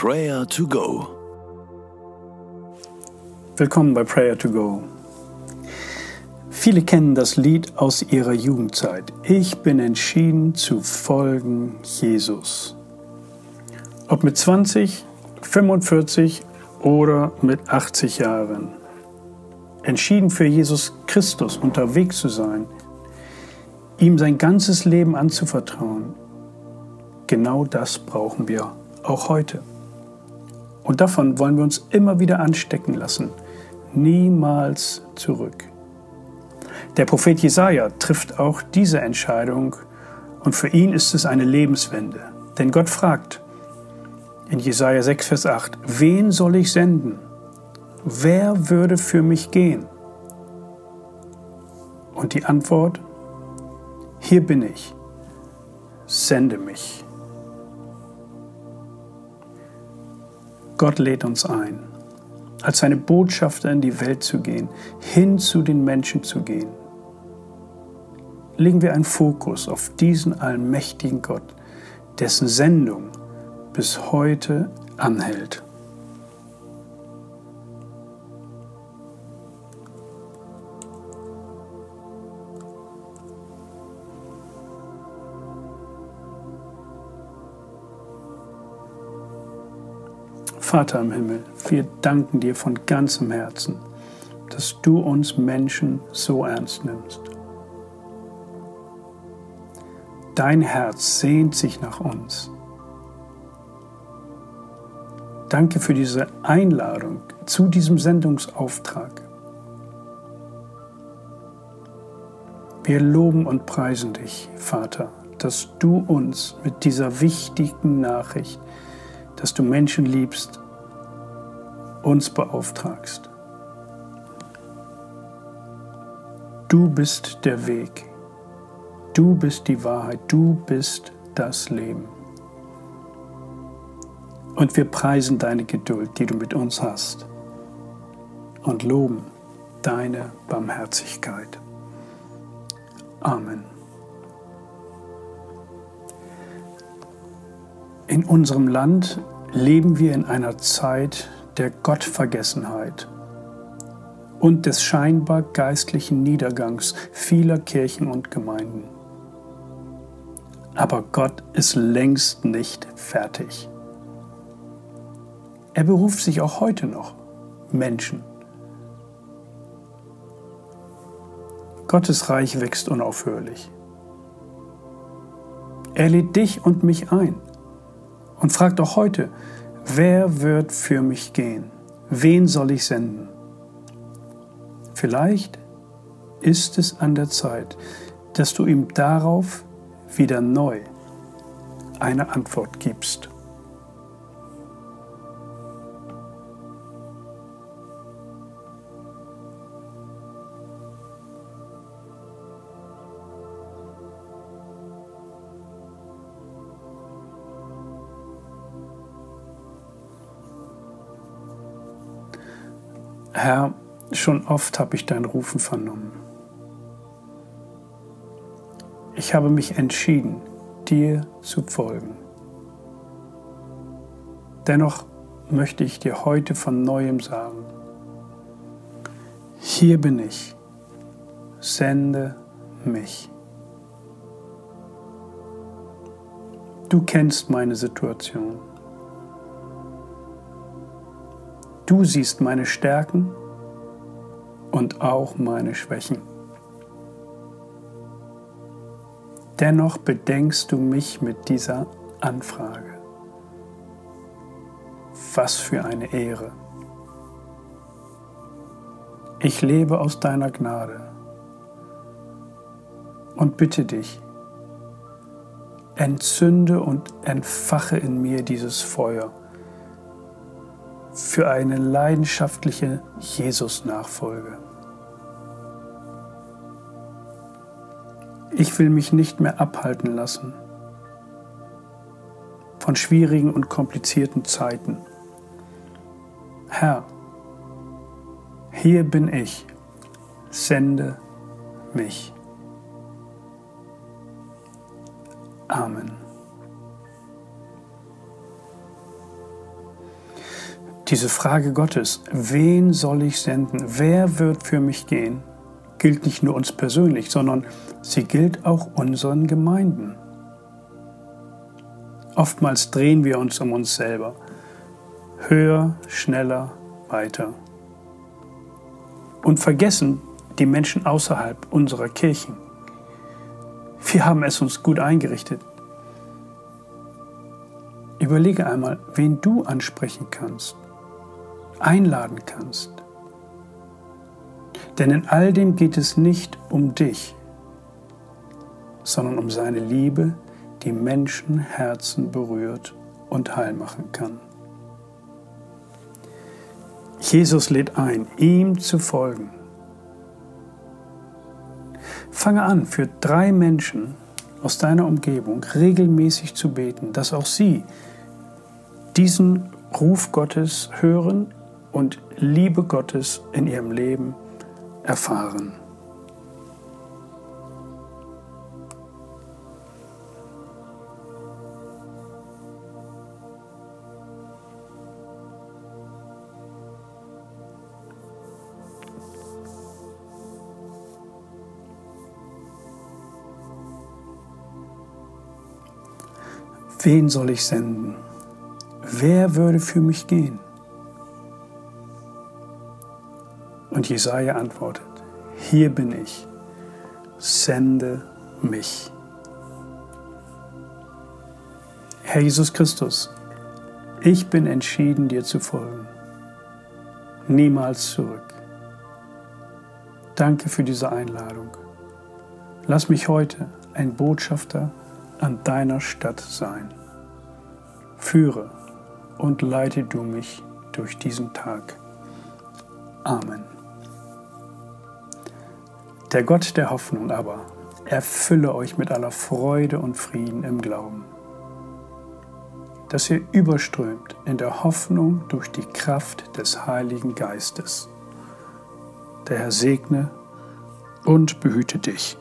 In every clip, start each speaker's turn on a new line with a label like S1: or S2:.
S1: Prayer to Go.
S2: Willkommen bei Prayer to Go. Viele kennen das Lied aus ihrer Jugendzeit. Ich bin entschieden zu folgen Jesus. Ob mit 20, 45 oder mit 80 Jahren. Entschieden für Jesus Christus unterwegs zu sein, ihm sein ganzes Leben anzuvertrauen. Genau das brauchen wir auch heute. Und davon wollen wir uns immer wieder anstecken lassen. Niemals zurück. Der Prophet Jesaja trifft auch diese Entscheidung und für ihn ist es eine Lebenswende. Denn Gott fragt in Jesaja 6, Vers 8: Wen soll ich senden? Wer würde für mich gehen? Und die Antwort: Hier bin ich. Sende mich. Gott lädt uns ein, als seine Botschafter in die Welt zu gehen, hin zu den Menschen zu gehen. Legen wir einen Fokus auf diesen allmächtigen Gott, dessen Sendung bis heute anhält. Vater im Himmel, wir danken dir von ganzem Herzen, dass du uns Menschen so ernst nimmst. Dein Herz sehnt sich nach uns. Danke für diese Einladung zu diesem Sendungsauftrag. Wir loben und preisen dich, Vater, dass du uns mit dieser wichtigen Nachricht dass du Menschen liebst, uns beauftragst. Du bist der Weg. Du bist die Wahrheit. Du bist das Leben. Und wir preisen deine Geduld, die du mit uns hast. Und loben deine Barmherzigkeit. Amen. In unserem Land leben wir in einer Zeit der Gottvergessenheit und des scheinbar geistlichen Niedergangs vieler Kirchen und Gemeinden. Aber Gott ist längst nicht fertig. Er beruft sich auch heute noch Menschen. Gottes Reich wächst unaufhörlich. Er lädt dich und mich ein und fragt auch heute, wer wird für mich gehen? Wen soll ich senden? Vielleicht ist es an der Zeit, dass du ihm darauf wieder neu eine Antwort gibst. Herr, schon oft habe ich dein Rufen vernommen. Ich habe mich entschieden, dir zu folgen. Dennoch möchte ich dir heute von neuem sagen, hier bin ich, sende mich. Du kennst meine Situation. Du siehst meine Stärken und auch meine Schwächen. Dennoch bedenkst du mich mit dieser Anfrage. Was für eine Ehre. Ich lebe aus deiner Gnade und bitte dich, entzünde und entfache in mir dieses Feuer für eine leidenschaftliche Jesus-Nachfolge. Ich will mich nicht mehr abhalten lassen von schwierigen und komplizierten Zeiten. Herr, hier bin ich, sende mich. Amen. Diese Frage Gottes, wen soll ich senden? Wer wird für mich gehen? gilt nicht nur uns persönlich, sondern sie gilt auch unseren Gemeinden. Oftmals drehen wir uns um uns selber. Höher, schneller, weiter. Und vergessen die Menschen außerhalb unserer Kirchen. Wir haben es uns gut eingerichtet. Überlege einmal, wen du ansprechen kannst, einladen kannst. Denn in all dem geht es nicht um dich, sondern um seine Liebe, die Menschenherzen berührt und heil machen kann. Jesus lädt ein, ihm zu folgen. Fange an, für drei Menschen aus deiner Umgebung regelmäßig zu beten, dass auch sie diesen Ruf Gottes hören und Liebe Gottes in ihrem Leben erfahren. Wen soll ich senden? Wer würde für mich gehen? Und Jesaja antwortet: Hier bin ich, sende mich. Herr Jesus Christus, ich bin entschieden, dir zu folgen. Niemals zurück. Danke für diese Einladung. Lass mich heute ein Botschafter an deiner Stadt sein. Führe und leite du mich durch diesen Tag. Amen. Der Gott der Hoffnung aber erfülle euch mit aller Freude und Frieden im Glauben, dass ihr überströmt in der Hoffnung durch die Kraft des Heiligen Geistes. Der Herr segne und behüte dich.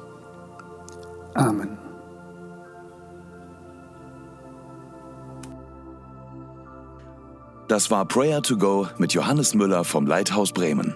S2: Amen.
S1: Das war Prayer to Go mit Johannes Müller vom Leithaus Bremen.